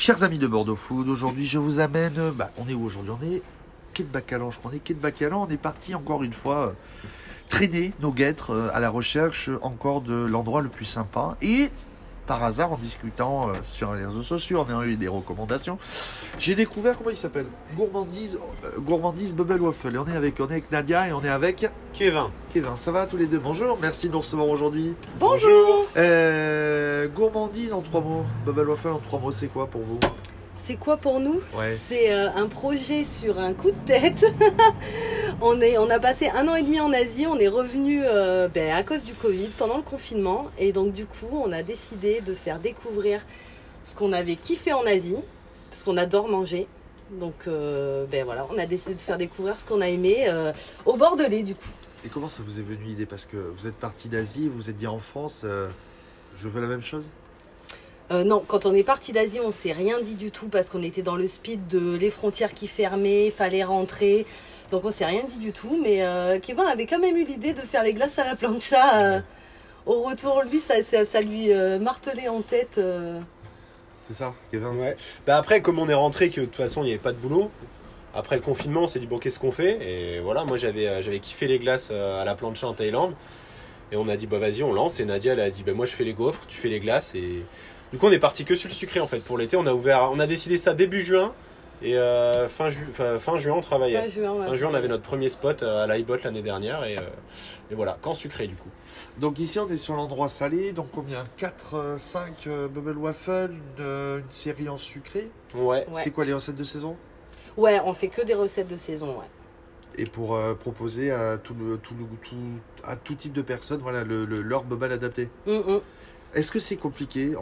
Chers amis de Bordeaux Food, aujourd'hui je vous amène. euh, Bah, on est où aujourd'hui? On est quai de Bacalan, je crois. On est quai de Bacalan. On est parti encore une fois euh, traîner nos guêtres euh, à la recherche encore de l'endroit le plus sympa. Et par hasard, en discutant euh, sur les réseaux sociaux, en ayant eu des recommandations, j'ai découvert comment il s'appelle? Gourmandise, euh, Gourmandise Bubble Waffle. Et on est avec, on est avec Nadia et on est avec Kevin. Kevin. Ça va tous les deux? Bonjour, merci de nous recevoir aujourd'hui. Bonjour Euh, gourmandise en trois mots. Bubble Waffle en trois mots, c'est quoi pour vous? C'est quoi pour nous? Ouais. C'est euh, un projet sur un coup de tête. on, est, on a passé un an et demi en Asie, on est revenu euh, ben, à cause du Covid pendant le confinement. Et donc du coup, on a décidé de faire découvrir ce qu'on avait kiffé en Asie, parce qu'on adore manger. Donc euh, ben voilà, on a décidé de faire découvrir ce qu'on a aimé euh, au Bordelais du coup. Et comment ça vous est venu l'idée? Parce que vous êtes parti d'Asie, vous vous êtes dit en France, je veux la même chose? Euh, non, quand on est parti d'Asie, on s'est rien dit du tout parce qu'on était dans le speed de les frontières qui fermaient, fallait rentrer. Donc on s'est rien dit du tout. Mais euh, Kevin avait quand même eu l'idée de faire les glaces à la plancha. euh, au retour, lui, ça, ça, ça lui euh, martelait en tête. euh. C'est ça, Kevin? Ouais. Bah après, comme on est rentré, que de toute façon il n'y avait pas de boulot. Après le confinement, on s'est dit bon, qu'est-ce qu'on fait? Et voilà, moi j'avais j'avais kiffé les glaces à la plancha en Thaïlande. Et on a dit bah vas-y, on lance. Et Nadia elle a dit bah moi je fais les gaufres, tu fais les glaces. Et du coup on est parti que sur le sucré en fait pour l'été. On a ouvert, on a décidé ça début juin. Et euh, fin, ju- fin, fin juin on travaillait. Fin juin, ouais. Fin juin on avait notre premier spot euh, à l'iBot l'année dernière. Et, euh, et voilà, qu'en sucré du coup. Donc ici on est sur l'endroit salé, donc combien? 4, 5 Bubble Waffle, une, une série en sucré? Ouais. Ouais. C'est quoi les recettes de saison? Ouais, on fait que des recettes de saison. Ouais. Et pour euh, proposer à tout, le, tout, le- tout- à tout type de personnes voilà, le, le- leur bubble adapté. Hum, hum. Est-ce que c'est compliqué,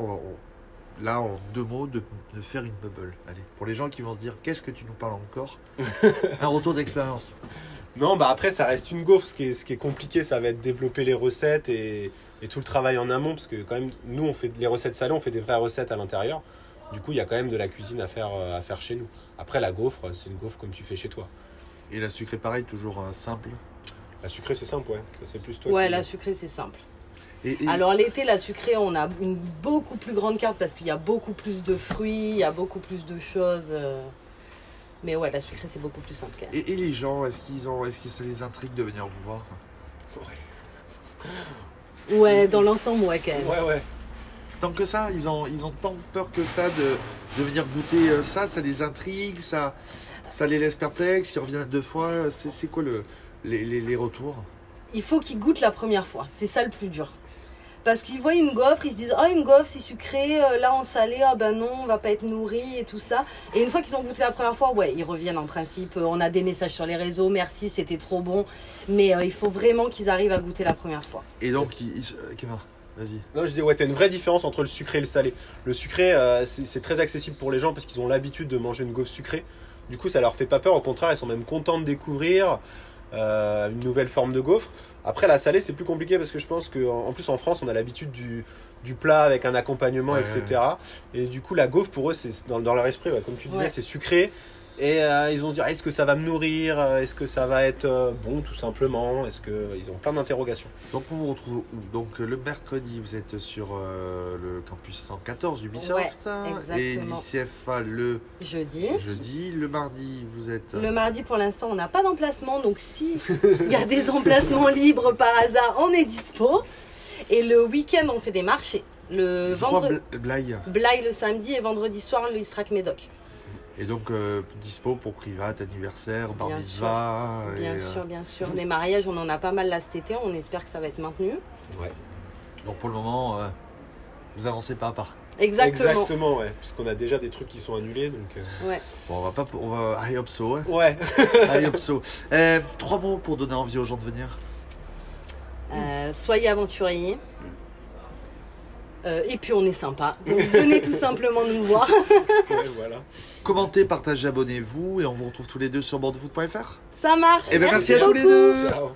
là en deux mots, de, de faire une bubble Allez, pour les gens qui vont se dire qu'est-ce que tu nous parles encore Un retour d'expérience. Non, bah après, ça reste une gaufre. Ce qui est, ce qui est compliqué, ça va être développer les recettes et, et tout le travail en amont. Parce que, quand même, nous, on fait les recettes salées, on fait des vraies recettes à l'intérieur. Du coup, il y a quand même de la cuisine à faire, euh, à faire chez nous. Après, la gaufre, c'est une gaufre comme tu fais chez toi. Et la sucrée pareil, toujours euh, simple. La sucrée, c'est simple, ouais. C'est plus toi. Ouais, qui- la sucrée, c'est simple. Et, et- Alors l'été, la sucrée, on a une beaucoup plus grande carte parce qu'il y a beaucoup plus de fruits, il y a beaucoup plus de choses. euh. Mais ouais, la sucrée, c'est beaucoup plus simple quand même. et- et les gens, est-ce qu'ils ont, est-ce que ça les intrigue de venir vous voir quoi Ouais, dans l'ensemble, ouais, quand même. Ouais, ouais. Tant que ça, ils ont, ils ont tant peur que ça de, de venir goûter euh, ça, ça les intrigue, ça, ça les laisse perplexes, ils reviennent deux fois. C'est, c'est quoi le, les, les, les retours? Il faut qu'ils goûtent la première fois. C'est ça le plus dur. Parce qu'ils voient une gaufre, ils se disent Ah, une gaufre, c'est sucré, euh, là en salé, ah ben non, on va pas être nourri et tout ça. Et une fois qu'ils ont goûté la première fois, ouais, ils reviennent en principe. Euh, On a des messages sur les réseaux, merci, c'était trop bon. Mais euh, il faut vraiment qu'ils arrivent à goûter la première fois. Et donc, ils, ils- euh, Kevin, vas-y. Non, je dis, ouais, t'as une vraie différence entre le sucré et le salé. Le sucré, euh, c'est c'est très accessible pour les gens parce qu'ils ont l'habitude de manger une gaufre sucrée. Du coup, ça leur fait pas peur. Au contraire, ils sont même contents de découvrir euh, une nouvelle forme de gaufre. Après, la salée, c'est plus compliqué parce que je pense qu'en en plus, en France, on a l'habitude du, du plat avec un accompagnement, Ouais, etc. Et du coup, la gaufre, pour eux, c'est dans, dans leur esprit, ouais, comme tu disais, Ouais. c'est sucré. Et euh, ils vont se dire, est-ce que ça va me nourrir? Est-ce que ça va être euh, bon, tout simplement? Est-ce que ils ont plein d'interrogations. Donc, on vous retrouve où? Donc, euh, le mercredi, vous êtes sur euh, le campus 114 Ubisoft. Ouais, Et l'ICFA le Jeudi. jeudi. Le mardi, vous êtes. euh, Le mardi, pour l'instant, on n'a pas d'emplacement. Donc, si il y a des emplacements libres par hasard, on est dispo. Et le week-end, on fait des marchés. Le vendredi, Bla- Blaye. Blaye le samedi et vendredi soir, le Istrac Médoc. Et donc, euh, dispo pour privat, anniversaire, bar Bien mitzvah. et, Bien euh, sûr, bien sûr. Des mariages, on en a pas mal là cet été. On espère que ça va être maintenu. Ouais. Donc, pour le moment, euh, vous avancez pas à pas. Exactement. Exactement, ouais. Puisqu'on a déjà des trucs qui sont annulés, donc. euh, Ouais. Bon, on va pas. On va. Hop, so, hein. Ouais. Allez, hop, so. Euh, trois mots pour donner envie aux gens de venir. Euh, soyez aventuriers. Euh, et puis on est sympa. Donc venez tout simplement nous voir. ouais, voilà. Commentez, partagez, abonnez-vous et on vous retrouve tous les deux sur bordeauxfoot.fr. Ça marche. Eh ben, merci à tous les deux. Ciao.